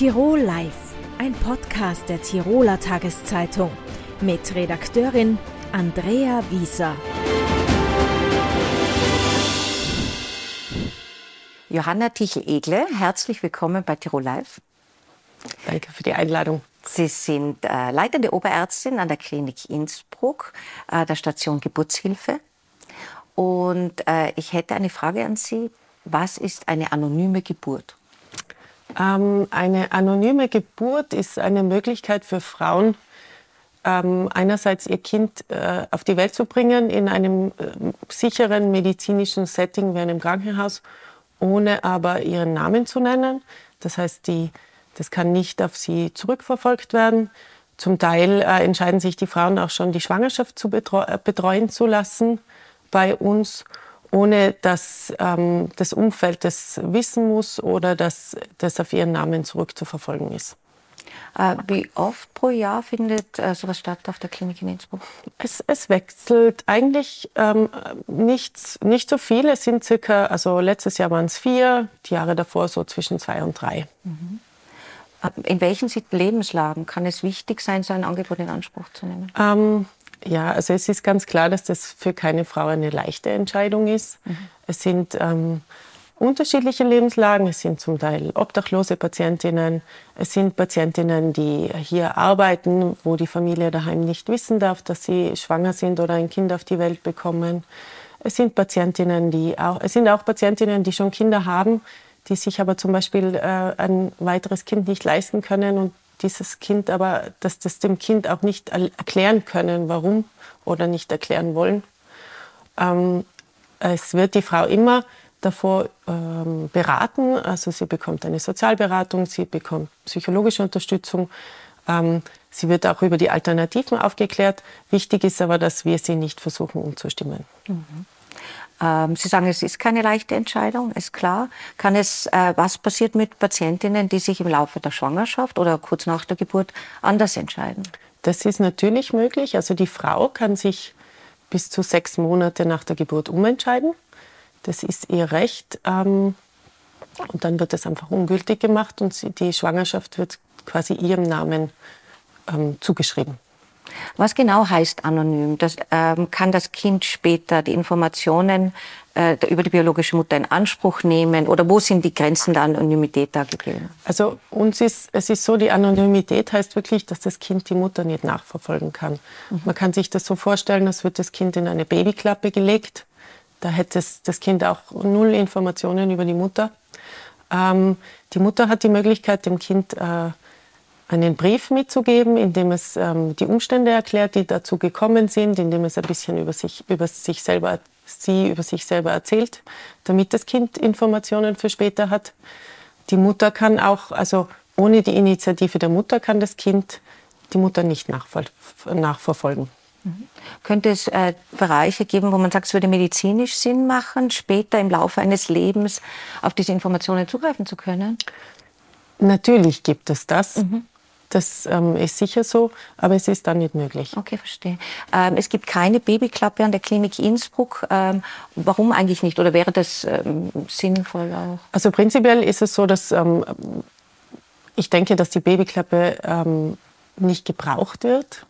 Tirol Live, ein Podcast der Tiroler Tageszeitung mit Redakteurin Andrea Wieser. Johanna Tichel-Egle, herzlich willkommen bei Tirol Live. Danke für die Einladung. Sie sind äh, leitende Oberärztin an der Klinik Innsbruck, äh, der Station Geburtshilfe. Und äh, ich hätte eine Frage an Sie. Was ist eine anonyme Geburt? Ähm, eine anonyme Geburt ist eine Möglichkeit für Frauen, ähm, einerseits ihr Kind äh, auf die Welt zu bringen in einem äh, sicheren medizinischen Setting wie einem Krankenhaus, ohne aber ihren Namen zu nennen. Das heißt, die, das kann nicht auf sie zurückverfolgt werden. Zum Teil äh, entscheiden sich die Frauen auch schon, die Schwangerschaft zu betreu betreuen zu lassen bei uns ohne dass ähm, das Umfeld das wissen muss oder dass das auf ihren Namen zurückzuverfolgen ist. Äh, wie oft pro Jahr findet äh, sowas statt auf der Klinik in Innsbruck? Es, es wechselt eigentlich ähm, nicht, nicht so viel. Es sind circa, also letztes Jahr waren es vier, die Jahre davor so zwischen zwei und drei. Mhm. In welchen Lebenslagen kann es wichtig sein, so ein Angebot in Anspruch zu nehmen? Ähm, ja, also es ist ganz klar, dass das für keine Frau eine leichte Entscheidung ist. Mhm. Es sind ähm, unterschiedliche Lebenslagen. Es sind zum Teil obdachlose Patientinnen. Es sind Patientinnen, die hier arbeiten, wo die Familie daheim nicht wissen darf, dass sie schwanger sind oder ein Kind auf die Welt bekommen. Es sind Patientinnen, die auch, es sind auch Patientinnen, die schon Kinder haben, die sich aber zum Beispiel äh, ein weiteres Kind nicht leisten können und dieses Kind aber, dass das dem Kind auch nicht erklären können, warum oder nicht erklären wollen. Ähm, es wird die Frau immer davor ähm, beraten, also sie bekommt eine Sozialberatung, sie bekommt psychologische Unterstützung, ähm, sie wird auch über die Alternativen aufgeklärt. Wichtig ist aber, dass wir sie nicht versuchen umzustimmen. Mhm. Ähm, Sie sagen, es ist keine leichte Entscheidung, ist klar. Kann es, äh, was passiert mit Patientinnen, die sich im Laufe der Schwangerschaft oder kurz nach der Geburt anders entscheiden? Das ist natürlich möglich. Also die Frau kann sich bis zu sechs Monate nach der Geburt umentscheiden. Das ist ihr Recht. Ähm, und dann wird es einfach ungültig gemacht und die Schwangerschaft wird quasi ihrem Namen ähm, zugeschrieben. Was genau heißt anonym? Das, ähm, kann das Kind später die Informationen äh, über die biologische Mutter in Anspruch nehmen? Oder wo sind die Grenzen der Anonymität da gegeben? Also uns ist, es ist so, die Anonymität heißt wirklich, dass das Kind die Mutter nicht nachverfolgen kann. Mhm. Man kann sich das so vorstellen, als wird das Kind in eine Babyklappe gelegt. Da hätte es, das Kind auch null Informationen über die Mutter. Ähm, die Mutter hat die Möglichkeit, dem Kind äh, einen Brief mitzugeben, in dem es ähm, die Umstände erklärt, die dazu gekommen sind, in dem es ein bisschen über sich, über sich selber, sie über sich selber erzählt, damit das Kind Informationen für später hat. Die Mutter kann auch, also ohne die Initiative der Mutter kann das Kind die Mutter nicht nachverfolgen. Mhm. Könnte es äh, Bereiche geben, wo man sagt, es würde medizinisch Sinn machen, später im Laufe eines Lebens auf diese Informationen zugreifen zu können? Natürlich gibt es das. Mhm. Das ähm, ist sicher so, aber es ist dann nicht möglich. Okay, verstehe. Ähm, es gibt keine Babyklappe an der Klinik Innsbruck. Ähm, warum eigentlich nicht? Oder wäre das ähm, sinnvoll auch? Also prinzipiell ist es so, dass ähm, ich denke, dass die Babyklappe ähm, nicht gebraucht wird.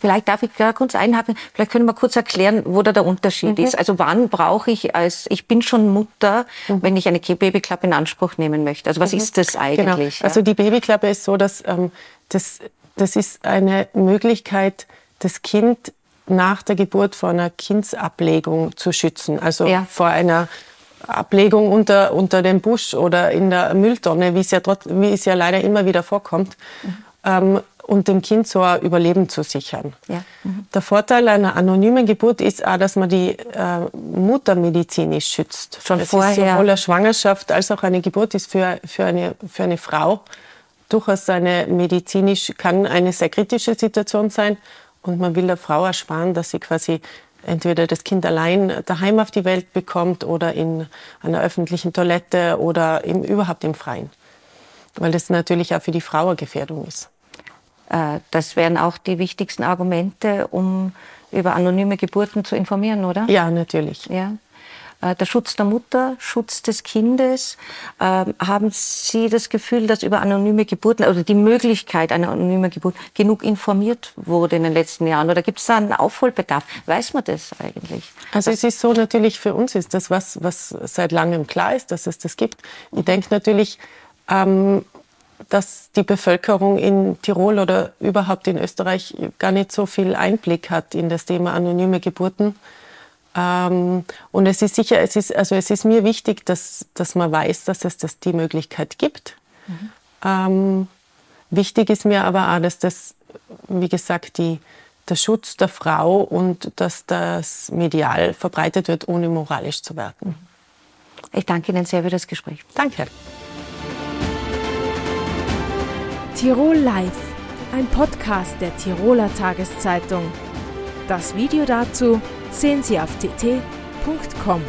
Vielleicht darf ich gerade kurz einhaken. Vielleicht können wir kurz erklären, wo da der Unterschied mhm. ist. Also wann brauche ich als, ich bin schon Mutter, mhm. wenn ich eine Babyklappe in Anspruch nehmen möchte. Also was mhm. ist das genau. eigentlich? Genau. Also die Babyklappe ist so, dass ähm, das, das ist eine Möglichkeit, das Kind nach der Geburt vor einer Kindsablegung zu schützen. Also ja. vor einer Ablegung unter, unter dem Busch oder in der Mülltonne, wie es ja, trotz, wie es ja leider immer wieder vorkommt. Mhm. Ähm, und dem Kind so ein Überleben zu sichern. Ja. Mhm. Der Vorteil einer anonymen Geburt ist auch, dass man die äh, Mutter medizinisch schützt. Schon das vorher. Sowohl eine Schwangerschaft als auch eine Geburt ist für, für, eine, für eine Frau durchaus eine medizinisch, kann eine sehr kritische Situation sein. Und man will der Frau ersparen, dass sie quasi entweder das Kind allein daheim auf die Welt bekommt oder in einer öffentlichen Toilette oder im, überhaupt im Freien. Weil das natürlich auch für die Frau eine Gefährdung ist. Äh, das wären auch die wichtigsten Argumente, um über anonyme Geburten zu informieren, oder? Ja, natürlich. Ja. Äh, der Schutz der Mutter, Schutz des Kindes. Ähm, haben Sie das Gefühl, dass über anonyme Geburten oder die Möglichkeit einer anonymen Geburt genug informiert wurde in den letzten Jahren? Oder gibt es da einen Aufholbedarf? Weiß man das eigentlich? Also es ist so natürlich für uns ist das was, was seit langem klar ist, dass es das gibt. Ich denke natürlich, ähm, dass die Bevölkerung in Tirol oder überhaupt in Österreich gar nicht so viel Einblick hat in das Thema anonyme Geburten. Ähm, und es ist sicher, es ist, also es ist mir wichtig, dass, dass man weiß, dass es das die Möglichkeit gibt. Mhm. Ähm, wichtig ist mir aber auch, dass das, wie gesagt, die, der Schutz der Frau und dass das medial verbreitet wird, ohne moralisch zu werden. Ich danke Ihnen sehr für das Gespräch. Danke. Tirol Live, ein Podcast der Tiroler Tageszeitung. Das Video dazu sehen Sie auf tt.com.